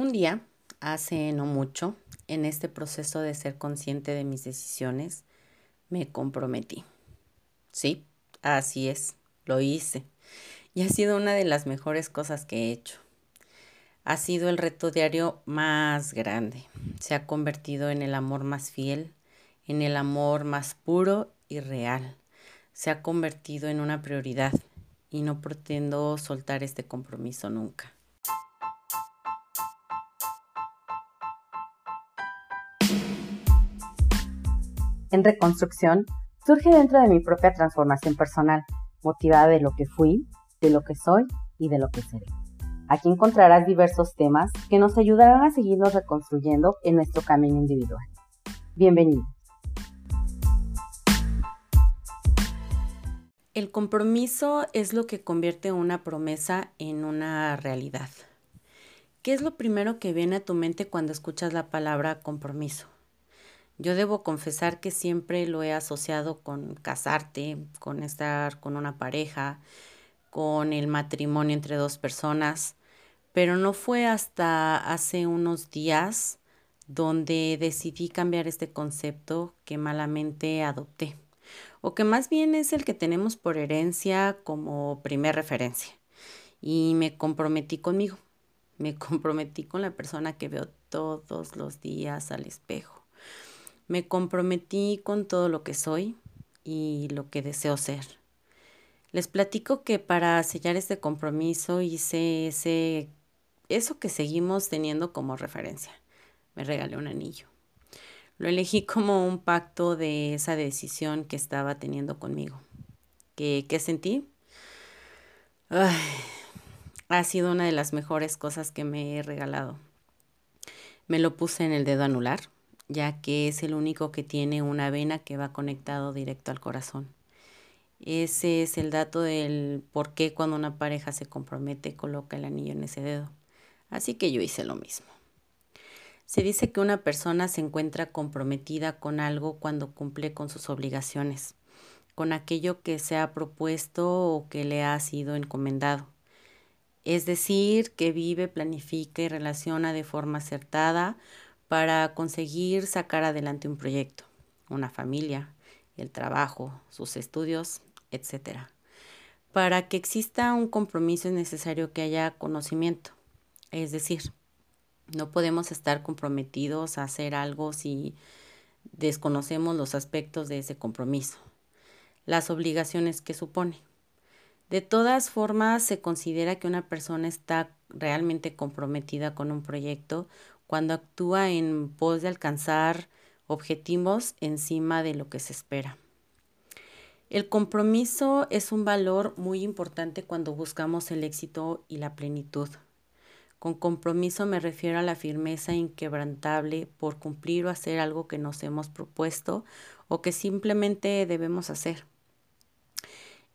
Un día, hace no mucho, en este proceso de ser consciente de mis decisiones, me comprometí. Sí, así es, lo hice. Y ha sido una de las mejores cosas que he hecho. Ha sido el reto diario más grande. Se ha convertido en el amor más fiel, en el amor más puro y real. Se ha convertido en una prioridad y no pretendo soltar este compromiso nunca. En reconstrucción surge dentro de mi propia transformación personal, motivada de lo que fui, de lo que soy y de lo que seré. Aquí encontrarás diversos temas que nos ayudarán a seguirnos reconstruyendo en nuestro camino individual. Bienvenido. El compromiso es lo que convierte una promesa en una realidad. ¿Qué es lo primero que viene a tu mente cuando escuchas la palabra compromiso? Yo debo confesar que siempre lo he asociado con casarte, con estar con una pareja, con el matrimonio entre dos personas, pero no fue hasta hace unos días donde decidí cambiar este concepto que malamente adopté, o que más bien es el que tenemos por herencia como primer referencia. Y me comprometí conmigo, me comprometí con la persona que veo todos los días al espejo me comprometí con todo lo que soy y lo que deseo ser. Les platico que para sellar este compromiso hice ese, eso que seguimos teniendo como referencia. Me regalé un anillo. Lo elegí como un pacto de esa decisión que estaba teniendo conmigo. ¿Qué, qué sentí? ha sido una de las mejores cosas que me he regalado. Me lo puse en el dedo anular ya que es el único que tiene una vena que va conectado directo al corazón. Ese es el dato del por qué cuando una pareja se compromete coloca el anillo en ese dedo. Así que yo hice lo mismo. Se dice que una persona se encuentra comprometida con algo cuando cumple con sus obligaciones, con aquello que se ha propuesto o que le ha sido encomendado. Es decir, que vive, planifica y relaciona de forma acertada para conseguir sacar adelante un proyecto, una familia, el trabajo, sus estudios, etc. Para que exista un compromiso es necesario que haya conocimiento, es decir, no podemos estar comprometidos a hacer algo si desconocemos los aspectos de ese compromiso, las obligaciones que supone. De todas formas, se considera que una persona está realmente comprometida con un proyecto cuando actúa en pos de alcanzar objetivos encima de lo que se espera. El compromiso es un valor muy importante cuando buscamos el éxito y la plenitud. Con compromiso me refiero a la firmeza inquebrantable por cumplir o hacer algo que nos hemos propuesto o que simplemente debemos hacer.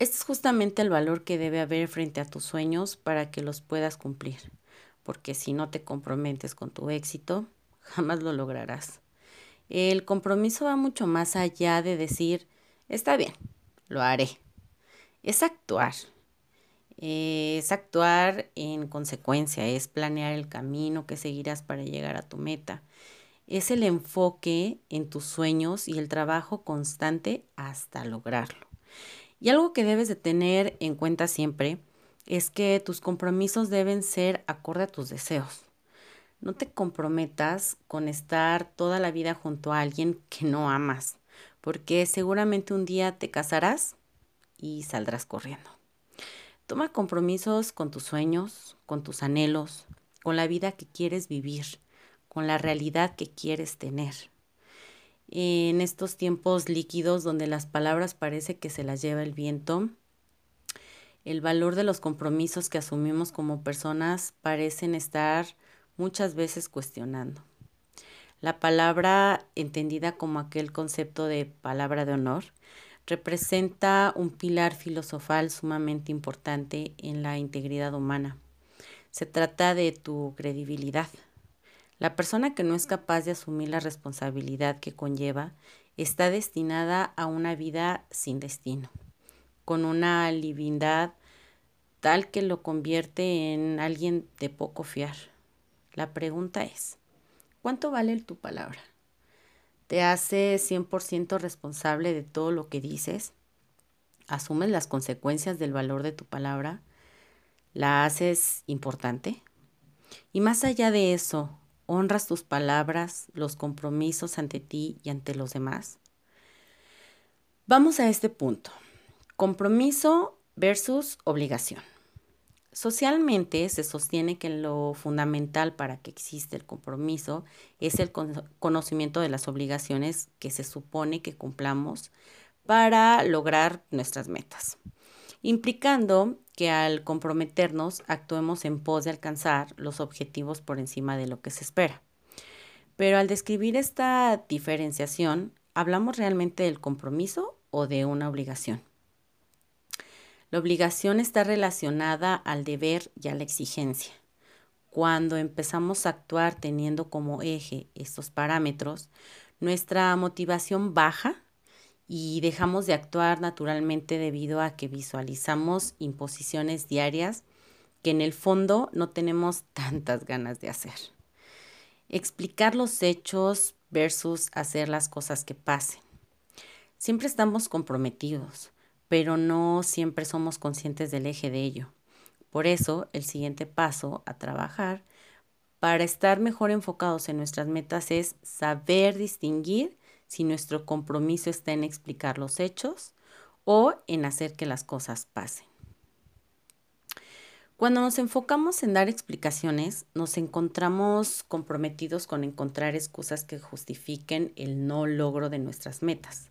Este es justamente el valor que debe haber frente a tus sueños para que los puedas cumplir porque si no te comprometes con tu éxito, jamás lo lograrás. El compromiso va mucho más allá de decir, está bien, lo haré. Es actuar. Es actuar en consecuencia, es planear el camino que seguirás para llegar a tu meta. Es el enfoque en tus sueños y el trabajo constante hasta lograrlo. Y algo que debes de tener en cuenta siempre es que tus compromisos deben ser acorde a tus deseos. No te comprometas con estar toda la vida junto a alguien que no amas, porque seguramente un día te casarás y saldrás corriendo. Toma compromisos con tus sueños, con tus anhelos, con la vida que quieres vivir, con la realidad que quieres tener. En estos tiempos líquidos donde las palabras parece que se las lleva el viento, el valor de los compromisos que asumimos como personas parecen estar muchas veces cuestionando. La palabra, entendida como aquel concepto de palabra de honor, representa un pilar filosofal sumamente importante en la integridad humana. Se trata de tu credibilidad. La persona que no es capaz de asumir la responsabilidad que conlleva está destinada a una vida sin destino con una divindad tal que lo convierte en alguien de poco fiar. La pregunta es, ¿cuánto vale tu palabra? ¿Te haces 100% responsable de todo lo que dices? ¿Asumes las consecuencias del valor de tu palabra? ¿La haces importante? Y más allá de eso, ¿honras tus palabras, los compromisos ante ti y ante los demás? Vamos a este punto. Compromiso versus obligación. Socialmente se sostiene que lo fundamental para que exista el compromiso es el conocimiento de las obligaciones que se supone que cumplamos para lograr nuestras metas, implicando que al comprometernos actuemos en pos de alcanzar los objetivos por encima de lo que se espera. Pero al describir esta diferenciación, ¿hablamos realmente del compromiso o de una obligación? La obligación está relacionada al deber y a la exigencia. Cuando empezamos a actuar teniendo como eje estos parámetros, nuestra motivación baja y dejamos de actuar naturalmente debido a que visualizamos imposiciones diarias que en el fondo no tenemos tantas ganas de hacer. Explicar los hechos versus hacer las cosas que pasen. Siempre estamos comprometidos, pero no siempre somos conscientes del eje de ello. Por eso, el siguiente paso a trabajar para estar mejor enfocados en nuestras metas es saber distinguir si nuestro compromiso está en explicar los hechos o en hacer que las cosas pasen. Cuando nos enfocamos en dar explicaciones, nos encontramos comprometidos con encontrar excusas que justifiquen el no logro de nuestras metas.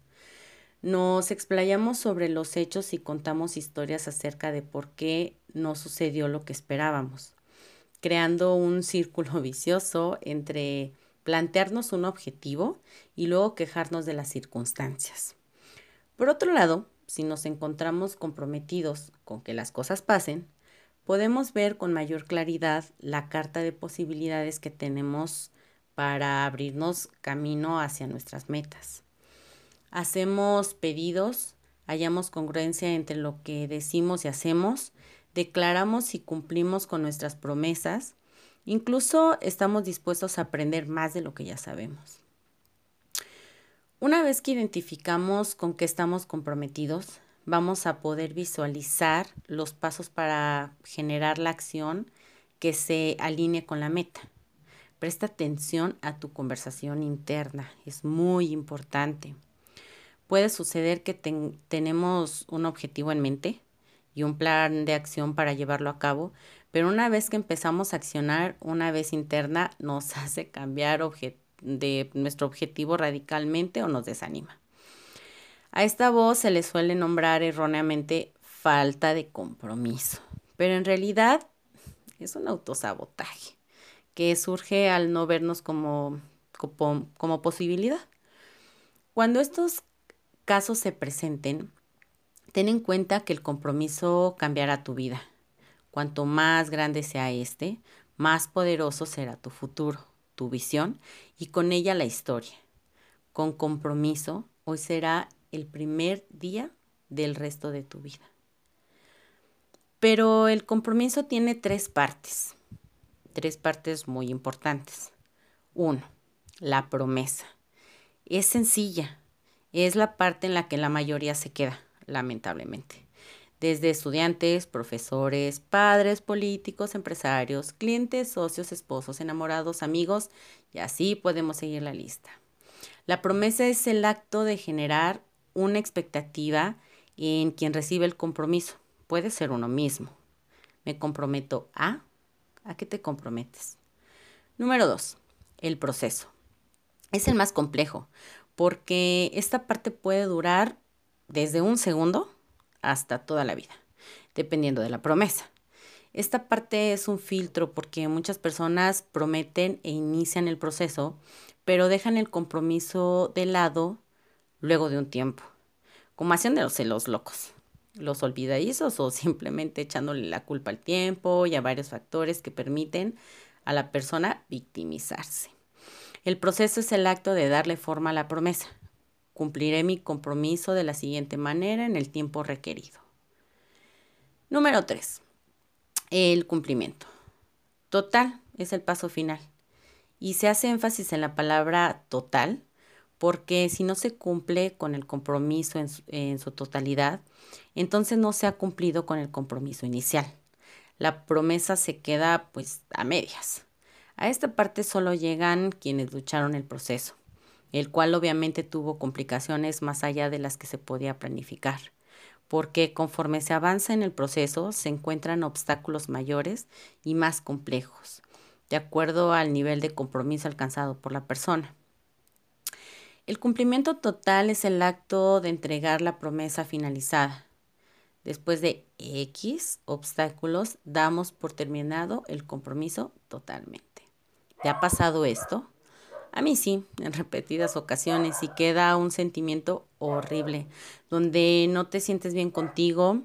Nos explayamos sobre los hechos y contamos historias acerca de por qué no sucedió lo que esperábamos, creando un círculo vicioso entre plantearnos un objetivo y luego quejarnos de las circunstancias. Por otro lado, si nos encontramos comprometidos con que las cosas pasen, podemos ver con mayor claridad la carta de posibilidades que tenemos para abrirnos camino hacia nuestras metas hacemos pedidos, hallamos congruencia entre lo que decimos y hacemos, declaramos y cumplimos con nuestras promesas, incluso estamos dispuestos a aprender más de lo que ya sabemos. Una vez que identificamos con qué estamos comprometidos, vamos a poder visualizar los pasos para generar la acción que se alinee con la meta. Presta atención a tu conversación interna, es muy importante puede suceder que tenemos un objetivo en mente y un plan de acción para llevarlo a cabo, pero una vez que empezamos a accionar, una vez interna, nos hace cambiar de nuestro objetivo radicalmente o nos desanima. A esta voz se le suele nombrar erróneamente falta de compromiso, pero en realidad es un autosabotaje que surge al no vernos como, como, como posibilidad. Cuando estos casos se presenten, ten en cuenta que el compromiso cambiará tu vida. Cuanto más grande sea este, más poderoso será tu futuro, tu visión y con ella la historia. Con compromiso, hoy será el primer día del resto de tu vida. Pero el compromiso tiene tres partes, tres partes muy importantes. Uno, la promesa. Es sencilla, es la parte en la que la mayoría se queda, lamentablemente. Desde estudiantes, profesores, padres, políticos, empresarios, clientes, socios, esposos, enamorados, amigos, y así podemos seguir la lista. La promesa es el acto de generar una expectativa en quien recibe el compromiso. Puede ser uno mismo. Me comprometo a. ¿A qué te comprometes? Número dos, el proceso. Es el más complejo porque esta parte puede durar desde un segundo hasta toda la vida, dependiendo de la promesa. Esta parte es un filtro porque muchas personas prometen e inician el proceso, pero dejan el compromiso de lado luego de un tiempo, como hacen de los locos, los olvidadizos o simplemente echándole la culpa al tiempo y a varios factores que permiten a la persona victimizarse. El proceso es el acto de darle forma a la promesa. Cumpliré mi compromiso de la siguiente manera en el tiempo requerido. Número 3. El cumplimiento. Total, es el paso final. Y se hace énfasis en la palabra total, porque si no se cumple con el compromiso en su, en su totalidad, entonces no se ha cumplido con el compromiso inicial. La promesa se queda pues a medias. A esta parte solo llegan quienes lucharon el proceso, el cual obviamente tuvo complicaciones más allá de las que se podía planificar, porque conforme se avanza en el proceso se encuentran obstáculos mayores y más complejos, de acuerdo al nivel de compromiso alcanzado por la persona. El cumplimiento total es el acto de entregar la promesa finalizada. Después de X obstáculos, damos por terminado el compromiso totalmente. ¿Te ha pasado esto? A mí sí, en repetidas ocasiones y queda un sentimiento horrible, donde no te sientes bien contigo,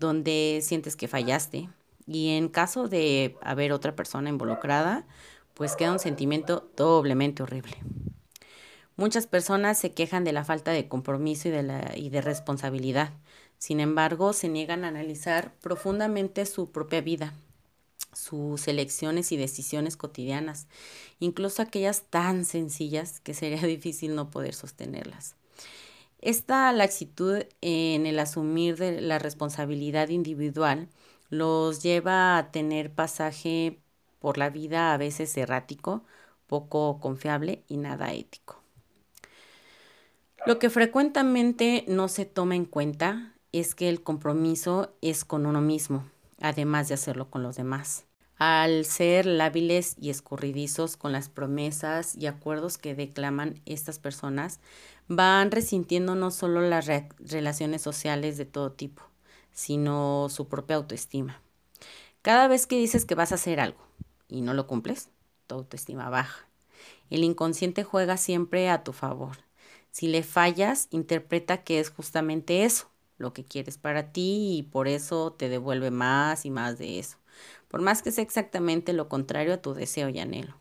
donde sientes que fallaste. Y en caso de haber otra persona involucrada, pues queda un sentimiento doblemente horrible. Muchas personas se quejan de la falta de compromiso y de, la, y de responsabilidad. Sin embargo, se niegan a analizar profundamente su propia vida, sus elecciones y decisiones cotidianas, incluso aquellas tan sencillas que sería difícil no poder sostenerlas. Esta laxitud en el asumir de la responsabilidad individual los lleva a tener pasaje por la vida a veces errático, poco confiable y nada ético. Lo que frecuentemente no se toma en cuenta es que el compromiso es con uno mismo, además de hacerlo con los demás. Al ser lábiles y escurridizos con las promesas y acuerdos que declaman estas personas, van resintiendo no solo las re relaciones sociales de todo tipo, sino su propia autoestima. Cada vez que dices que vas a hacer algo y no lo cumples, tu autoestima baja. El inconsciente juega siempre a tu favor si le fallas, interpreta que es justamente eso, lo que quieres para ti y por eso te devuelve más y más de eso, por más que sea exactamente lo contrario a tu deseo y anhelo.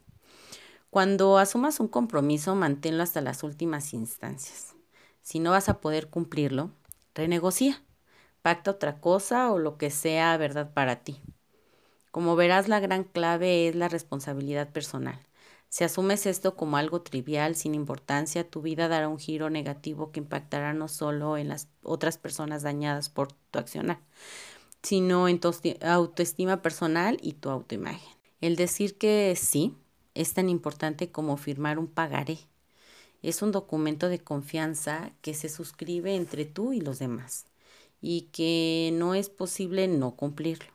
Cuando asumas un compromiso, manténlo hasta las últimas instancias. Si no vas a poder cumplirlo, renegocia, pacta otra cosa o lo que sea verdad para ti. Como verás, la gran clave es la responsabilidad personal. Si asumes esto como algo trivial, sin importancia, tu vida dará un giro negativo que impactará no solo en las otras personas dañadas por tu accionar, sino en tu autoestima personal y tu autoimagen. El decir que sí es tan importante como firmar un pagaré. Es un documento de confianza que se suscribe entre tú y los demás y que no es posible no cumplirlo.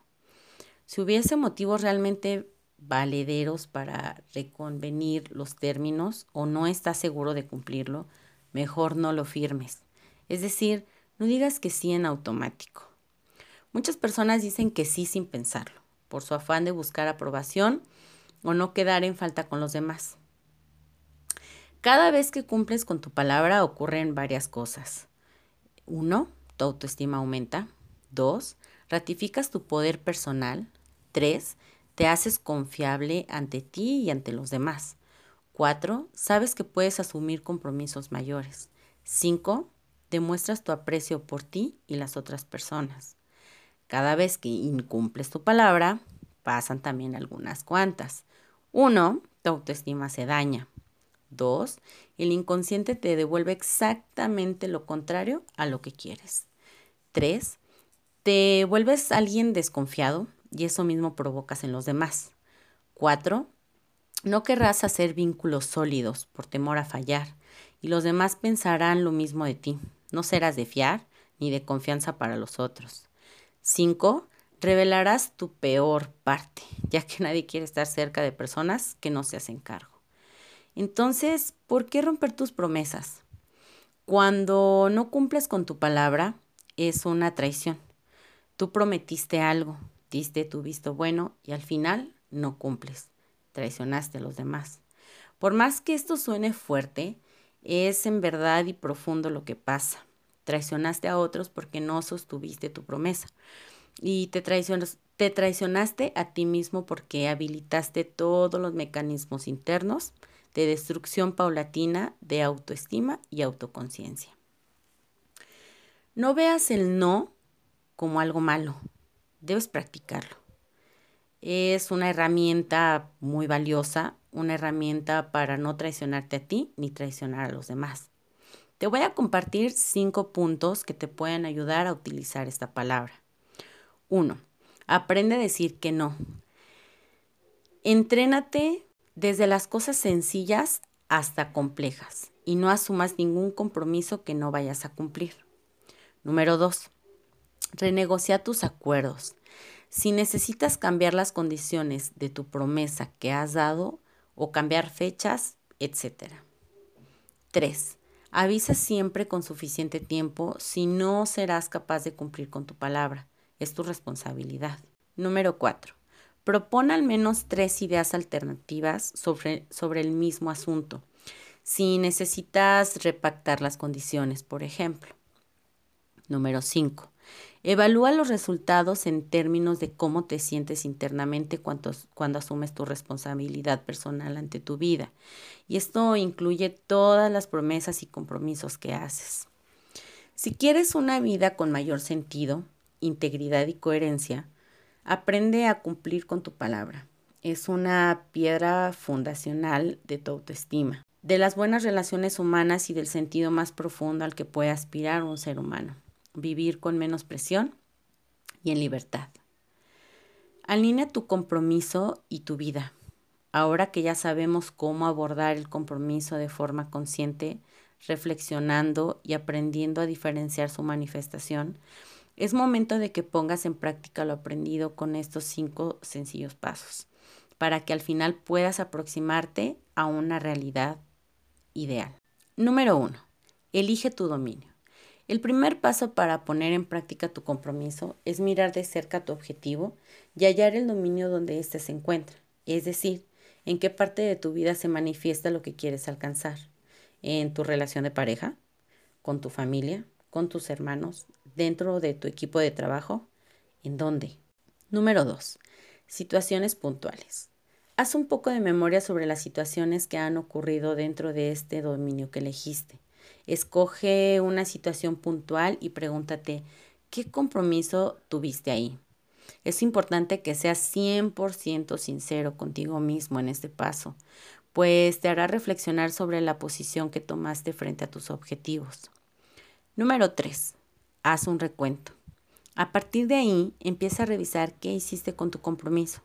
Si hubiese motivos realmente valederos para reconvenir los términos o no estás seguro de cumplirlo, mejor no lo firmes. Es decir, no digas que sí en automático. Muchas personas dicen que sí sin pensarlo, por su afán de buscar aprobación o no quedar en falta con los demás. Cada vez que cumples con tu palabra ocurren varias cosas. Uno, tu autoestima aumenta. Dos, ratificas tu poder personal. Tres, te haces confiable ante ti y ante los demás. 4. Sabes que puedes asumir compromisos mayores. 5. Demuestras tu aprecio por ti y las otras personas. Cada vez que incumples tu palabra, pasan también algunas cuantas. 1. Tu autoestima se daña. 2. El inconsciente te devuelve exactamente lo contrario a lo que quieres. 3. Te vuelves alguien desconfiado, y eso mismo provocas en los demás. Cuatro, no querrás hacer vínculos sólidos por temor a fallar y los demás pensarán lo mismo de ti. No serás de fiar ni de confianza para los otros. Cinco, revelarás tu peor parte, ya que nadie quiere estar cerca de personas que no se hacen cargo. Entonces, ¿por qué romper tus promesas? Cuando no cumples con tu palabra, es una traición. Tú prometiste algo, diste tu visto bueno y al final no cumples, traicionaste a los demás. Por más que esto suene fuerte, es en verdad y profundo lo que pasa. Traicionaste a otros porque no sostuviste tu promesa. Y te, te traicionaste a ti mismo porque habilitaste todos los mecanismos internos de destrucción paulatina de autoestima y autoconciencia. No veas el no como algo malo, debes practicarlo. Es una herramienta muy valiosa, una herramienta para no traicionarte a ti ni traicionar a los demás. Te voy a compartir cinco puntos que te pueden ayudar a utilizar esta palabra. Uno, aprende a decir que no. Entrénate desde las cosas sencillas hasta complejas y no asumas ningún compromiso que no vayas a cumplir. Número dos, renegocia tus acuerdos. Si necesitas cambiar las condiciones de tu promesa que has dado o cambiar fechas, etc. 3. Avisa siempre con suficiente tiempo si no serás capaz de cumplir con tu palabra. Es tu responsabilidad. Número 4. Propone al menos tres ideas alternativas sobre, sobre el mismo asunto. Si necesitas repactar las condiciones, por ejemplo. Número 5. Evalúa los resultados en términos de cómo te sientes internamente cuando, cuando, asumes tu responsabilidad personal ante tu vida. Y esto incluye todas las promesas y compromisos que haces. Si quieres una vida con mayor sentido, integridad y coherencia, aprende a cumplir con tu palabra. Es una piedra fundacional de tu autoestima, de las buenas relaciones humanas y del sentido más profundo al que puede aspirar un ser humano vivir con menos presión y en libertad. Alinea tu compromiso y tu vida. Ahora que ya sabemos cómo abordar el compromiso de forma consciente, reflexionando y aprendiendo a diferenciar su manifestación, es momento de que pongas en práctica lo aprendido con estos cinco sencillos pasos, para que al final puedas aproximarte a una realidad ideal. Número uno, elige tu dominio. El primer paso para poner en práctica tu compromiso es mirar de cerca tu objetivo y hallar el dominio donde éste se encuentra, es decir, en qué parte de tu vida se manifiesta lo que quieres alcanzar. En tu relación de pareja, con tu familia, con tus hermanos, dentro de tu equipo de trabajo, ¿en dónde? Número 2. Situaciones puntuales. Haz un poco de memoria sobre las situaciones que han ocurrido dentro de este dominio que elegiste. Escoge una situación puntual y pregúntate, ¿qué compromiso tuviste ahí? Es importante que seas 100% sincero contigo mismo en este paso, pues te hará reflexionar sobre la posición que tomaste frente a tus objetivos. Número 3. Haz un recuento. A partir de ahí, empieza a revisar qué hiciste con tu compromiso.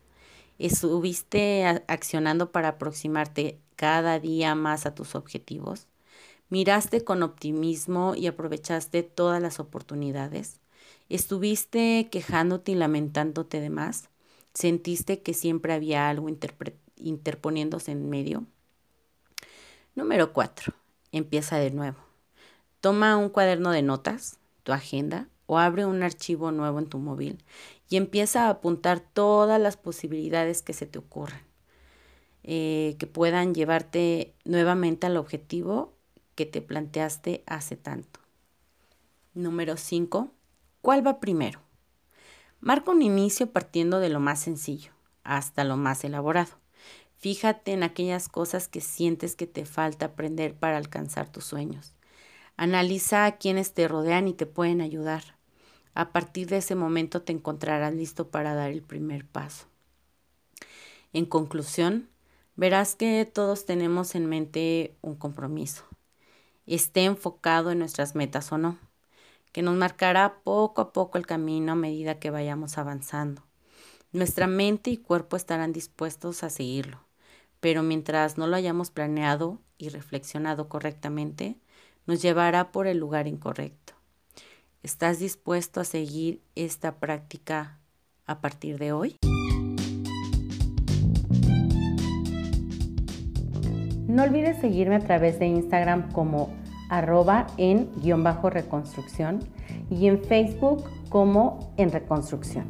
¿Estuviste accionando para aproximarte cada día más a tus objetivos? Miraste con optimismo y aprovechaste todas las oportunidades. Estuviste quejándote y lamentándote de más. Sentiste que siempre había algo interponiéndose en medio. Número 4. Empieza de nuevo. Toma un cuaderno de notas, tu agenda, o abre un archivo nuevo en tu móvil y empieza a apuntar todas las posibilidades que se te ocurran, eh, que puedan llevarte nuevamente al objetivo que te planteaste hace tanto. Número 5. ¿Cuál va primero? Marca un inicio partiendo de lo más sencillo hasta lo más elaborado. Fíjate en aquellas cosas que sientes que te falta aprender para alcanzar tus sueños. Analiza a quienes te rodean y te pueden ayudar. A partir de ese momento te encontrarás listo para dar el primer paso. En conclusión, verás que todos tenemos en mente un compromiso, esté enfocado en nuestras metas o no, que nos marcará poco a poco el camino a medida que vayamos avanzando. Nuestra mente y cuerpo estarán dispuestos a seguirlo, pero mientras no lo hayamos planeado y reflexionado correctamente, nos llevará por el lugar incorrecto. ¿Estás dispuesto a seguir esta práctica a partir de hoy? No olvides seguirme a través de Instagram como arroba en guion bajo reconstrucción y en Facebook como en reconstrucción.